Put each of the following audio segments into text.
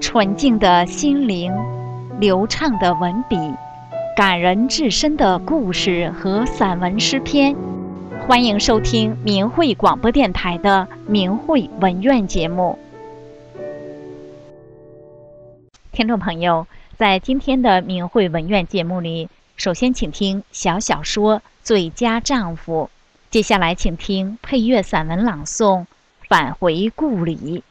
纯净的心灵，流畅的文笔，感人至深的故事和散文诗篇。欢迎收听明慧广播电台的明慧文苑节目。听众朋友，在今天的明慧文苑节目里，首先请听小小说《最佳丈夫》，接下来请听配乐散文朗诵《返回故里》。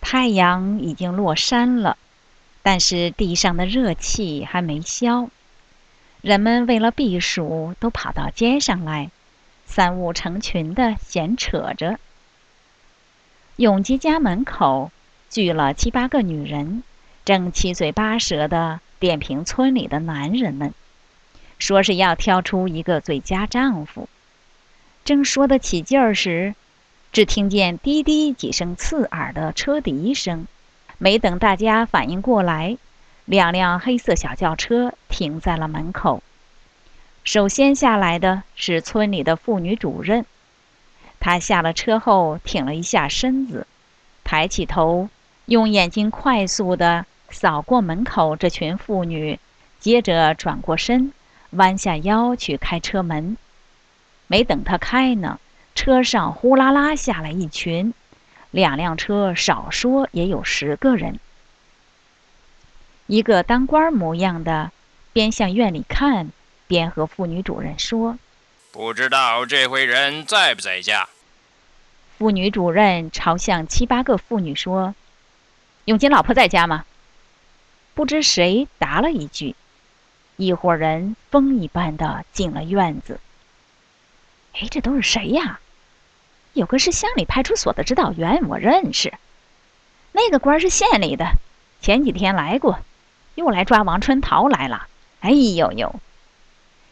太阳已经落山了，但是地上的热气还没消。人们为了避暑，都跑到街上来，三五成群的闲扯着。永吉家门口聚了七八个女人，正七嘴八舌的点评村里的男人们，说是要挑出一个最佳丈夫。正说得起劲儿时，只听见滴滴几声刺耳的车笛声，没等大家反应过来，两辆黑色小轿车停在了门口。首先下来的是村里的妇女主任，她下了车后挺了一下身子，抬起头，用眼睛快速地扫过门口这群妇女，接着转过身，弯下腰去开车门。没等他开呢。车上呼啦啦下来一群，两辆车少说也有十个人。一个当官模样的，边向院里看，边和妇女主任说：“不知道这回人在不在家。”妇女主任朝向七八个妇女说：“永金老婆在家吗？”不知谁答了一句，一伙人风一般的进了院子。哎，这都是谁呀？有个是乡里派出所的指导员，我认识。那个官是县里的，前几天来过，又来抓王春桃来了。哎呦呦，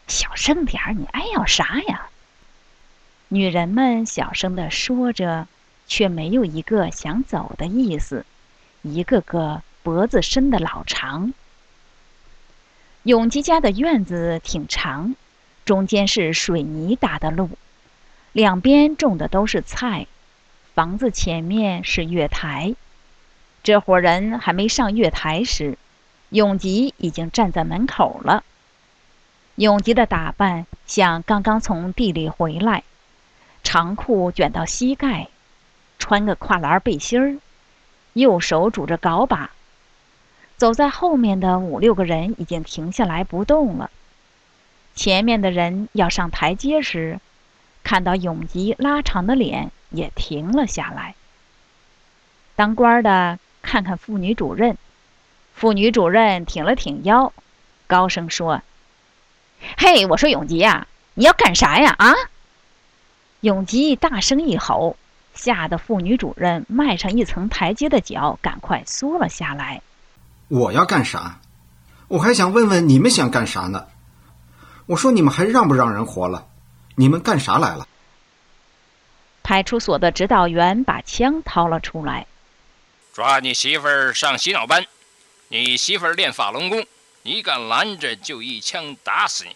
小声点儿，你哎呦啥呀？女人们小声的说着，却没有一个想走的意思，一个个脖子伸得老长。永吉家的院子挺长，中间是水泥打的路。两边种的都是菜，房子前面是月台。这伙人还没上月台时，永吉已经站在门口了。永吉的打扮像刚刚从地里回来，长裤卷到膝盖，穿个跨栏背心儿，右手拄着镐把。走在后面的五六个人已经停下来不动了。前面的人要上台阶时。看到永吉拉长的脸，也停了下来。当官的看看妇女主任，妇女主任挺了挺腰，高声说：“嘿，我说永吉呀，你要干啥呀？啊！”永吉大声一吼，吓得妇女主任迈上一层台阶的脚赶快缩了下来。我要干啥？我还想问问你们想干啥呢？我说你们还让不让人活了？你们干啥来了？派出所的指导员把枪掏了出来，抓你媳妇儿上洗脑班。你媳妇儿练法轮功，你敢拦着就一枪打死你。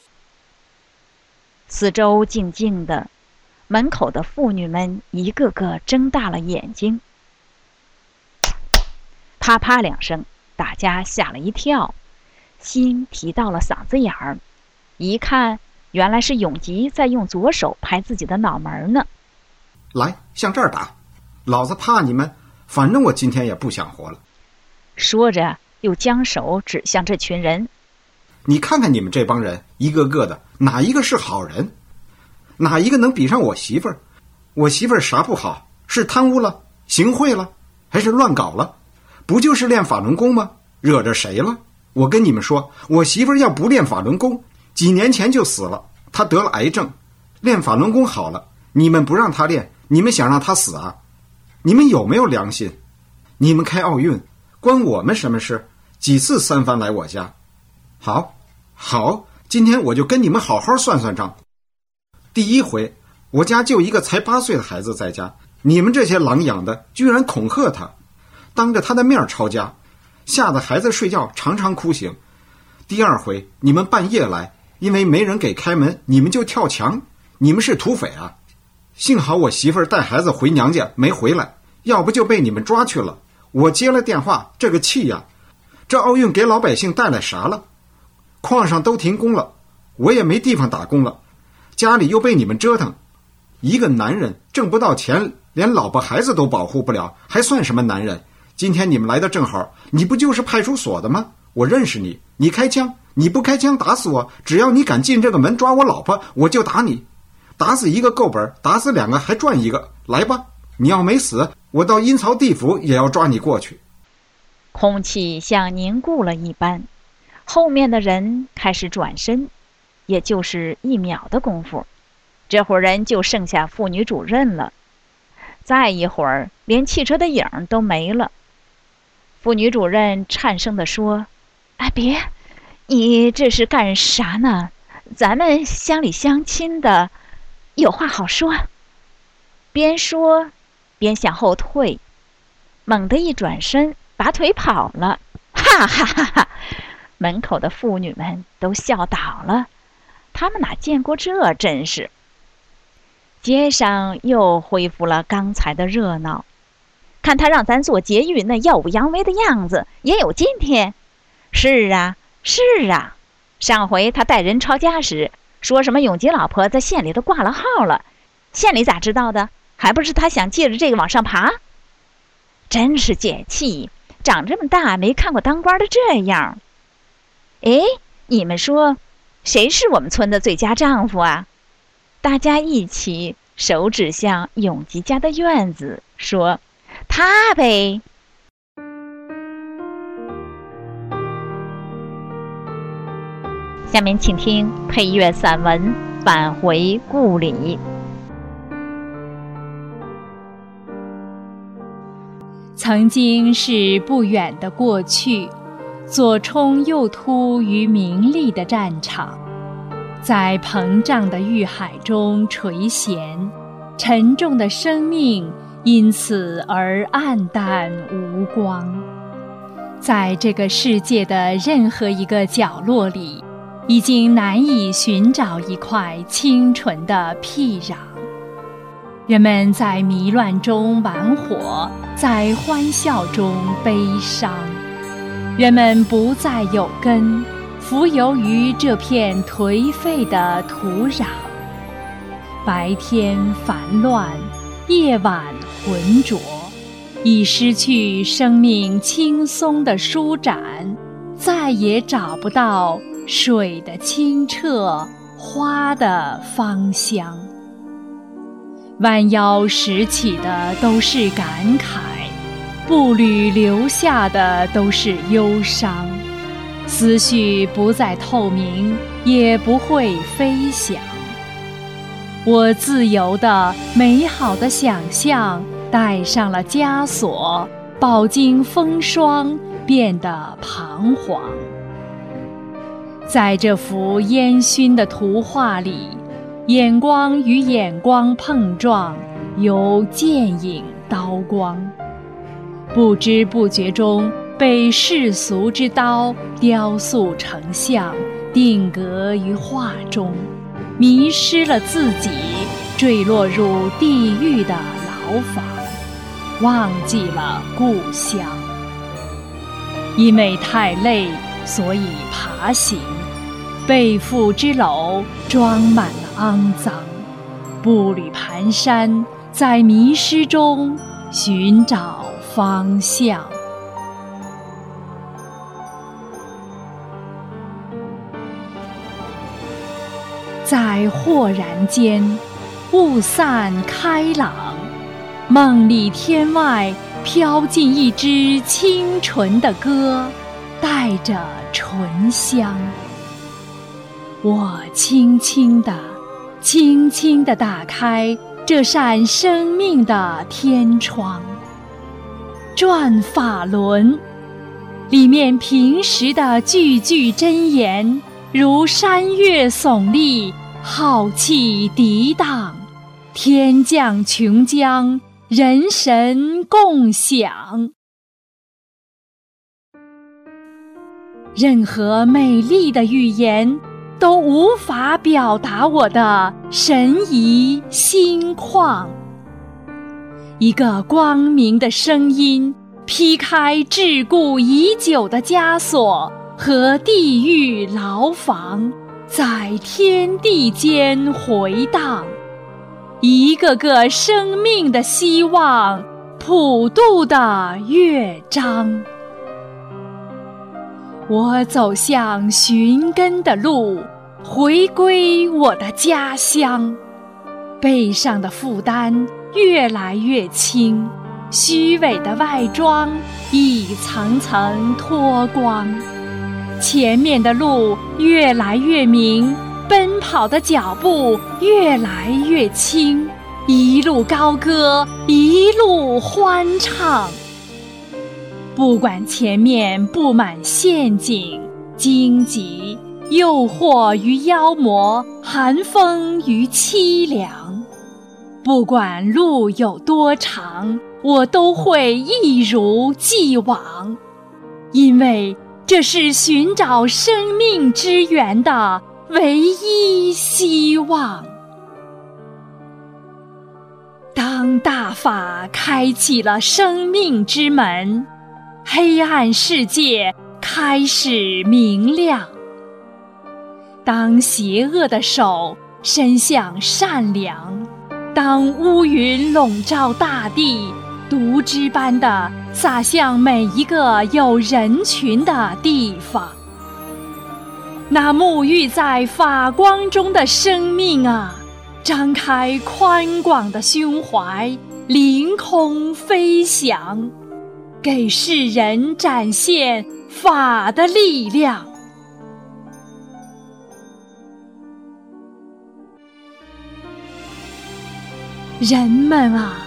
四周静静的，门口的妇女们一个个睁大了眼睛。啪啪两声，大家吓了一跳，心提到了嗓子眼儿，一看。原来是永吉在用左手拍自己的脑门呢。来，向这儿打，老子怕你们，反正我今天也不想活了。说着，又将手指向这群人。你看看你们这帮人，一个个的，哪一个是好人？哪一个能比上我媳妇儿？我媳妇儿啥不好？是贪污了、行贿了，还是乱搞了？不就是练法轮功吗？惹着谁了？我跟你们说，我媳妇儿要不练法轮功。几年前就死了，她得了癌症，练法轮功好了。你们不让她练，你们想让她死啊？你们有没有良心？你们开奥运，关我们什么事？几次三番来我家，好，好，今天我就跟你们好好算算账。第一回，我家就一个才八岁的孩子在家，你们这些狼养的居然恐吓他，当着他的面抄家，吓得孩子睡觉常常哭醒。第二回你们半夜来，因为没人给开门，你们就跳墙，你们是土匪啊！幸好我媳妇带孩子回娘家没回来，要不就被你们抓去了。我接了电话，这个气呀！这奥运给老百姓带来啥了？矿上都停工了，我也没地方打工了，家里又被你们折腾，一个男人挣不到钱，连老婆孩子都保护不了，还算什么男人？今天你们来的正好，你不就是派出所的吗？我认识你，你开枪，你不开枪打死我，只要你敢进这个门抓我老婆，我就打你，打死一个够本，打死两个还赚一个，来吧！你要没死，我到阴曹地府也要抓你过去。空气像凝固了一般，后面的人开始转身，也就是一秒的功夫，这伙人就剩下妇女主任了。再一会儿，连汽车的影都没了。妇女主任颤声地说：“哎，别，你这是干啥呢？咱们乡里乡亲的，有话好说。”边说，边向后退，猛地一转身。拔腿跑了，哈哈哈哈！门口的妇女们都笑倒了，他们哪见过这阵势？街上又恢复了刚才的热闹。看他让咱做劫狱那耀武扬威的样子，也有今天。是啊，是啊。上回他带人抄家时，说什么永吉老婆在县里都挂了号了，县里咋知道的？还不是他想借着这个往上爬？真是解气！长这么大没看过当官的这样。哎，你们说，谁是我们村的最佳丈夫啊？大家一起手指向永吉家的院子，说：“他呗。”下面请听配乐散文《返回故里》。曾经是不远的过去，左冲右突于名利的战场，在膨胀的欲海中垂涎，沉重的生命因此而黯淡无光。在这个世界的任何一个角落里，已经难以寻找一块清纯的僻壤。人们在迷乱中玩火，在欢笑中悲伤。人们不再有根，浮游于这片颓废的土壤。白天烦乱，夜晚浑浊，已失去生命轻松的舒展，再也找不到水的清澈，花的芳香。弯腰拾起的都是感慨，步履留下的都是忧伤，思绪不再透明，也不会飞翔。我自由的、美好的想象带上了枷锁，饱经风霜，变得彷徨。在这幅烟熏的图画里。眼光与眼光碰撞，由剑影刀光，不知不觉中被世俗之刀雕塑成像，定格于画中，迷失了自己，坠落入地狱的牢房，忘记了故乡。因为太累，所以爬行，背负之篓装满了。肮脏，步履蹒跚，在迷失中寻找方向。在豁然间，雾散开朗，梦里天外飘进一支清纯的歌，带着醇香。我轻轻地。轻轻地打开这扇生命的天窗，转法轮，里面平时的句句真言，如山岳耸立，浩气涤荡，天降琼浆，人神共享。任何美丽的语言都无法表达我的神怡心旷。一个光明的声音劈开桎梏已久的枷锁和地狱牢房，在天地间回荡。一个个生命的希望，普渡的乐章。我走向寻根的路，回归我的家乡。背上的负担越来越轻，虚伪的外装一层层脱光，前面的路越来越明。奔跑的脚步越来越轻，一路高歌，一路欢唱。不管前面布满陷阱、荆棘、诱惑与妖魔、寒风与凄凉，不管路有多长，我都会一如既往，因为这是寻找生命之源的。唯一希望。当大法开启了生命之门，黑暗世界开始明亮。当邪恶的手伸向善良，当乌云笼罩大地，毒汁般的洒向每一个有人群的地方。那沐浴在法光中的生命啊，张开宽广的胸怀，凌空飞翔，给世人展现法的力量。人们啊，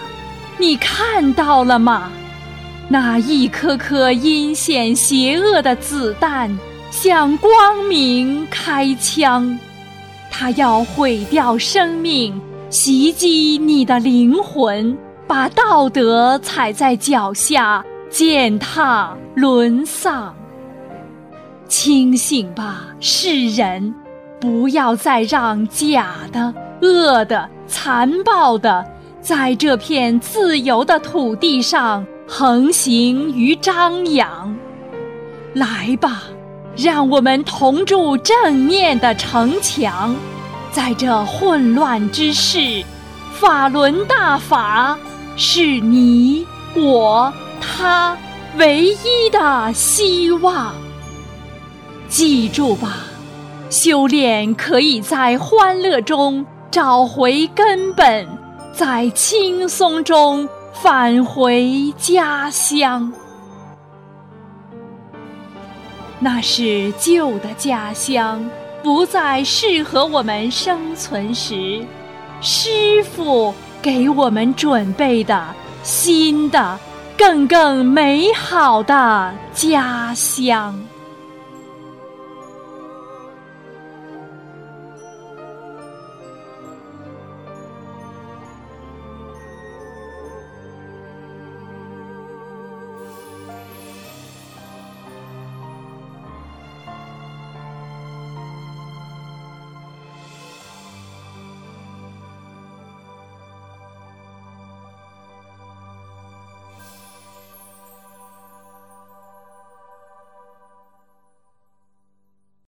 你看到了吗？那一颗颗阴险邪恶的子弹。向光明开枪，它要毁掉生命，袭击你的灵魂，把道德踩在脚下，践踏沦丧。清醒吧，世人，不要再让假的、恶的、残暴的，在这片自由的土地上横行与张扬。来吧。让我们同筑正面的城墙，在这混乱之世，法轮大法是你我他唯一的希望。记住吧，修炼可以在欢乐中找回根本，在轻松中返回家乡。那是旧的家乡，不再适合我们生存时，师傅给我们准备的新的、更更美好的家乡。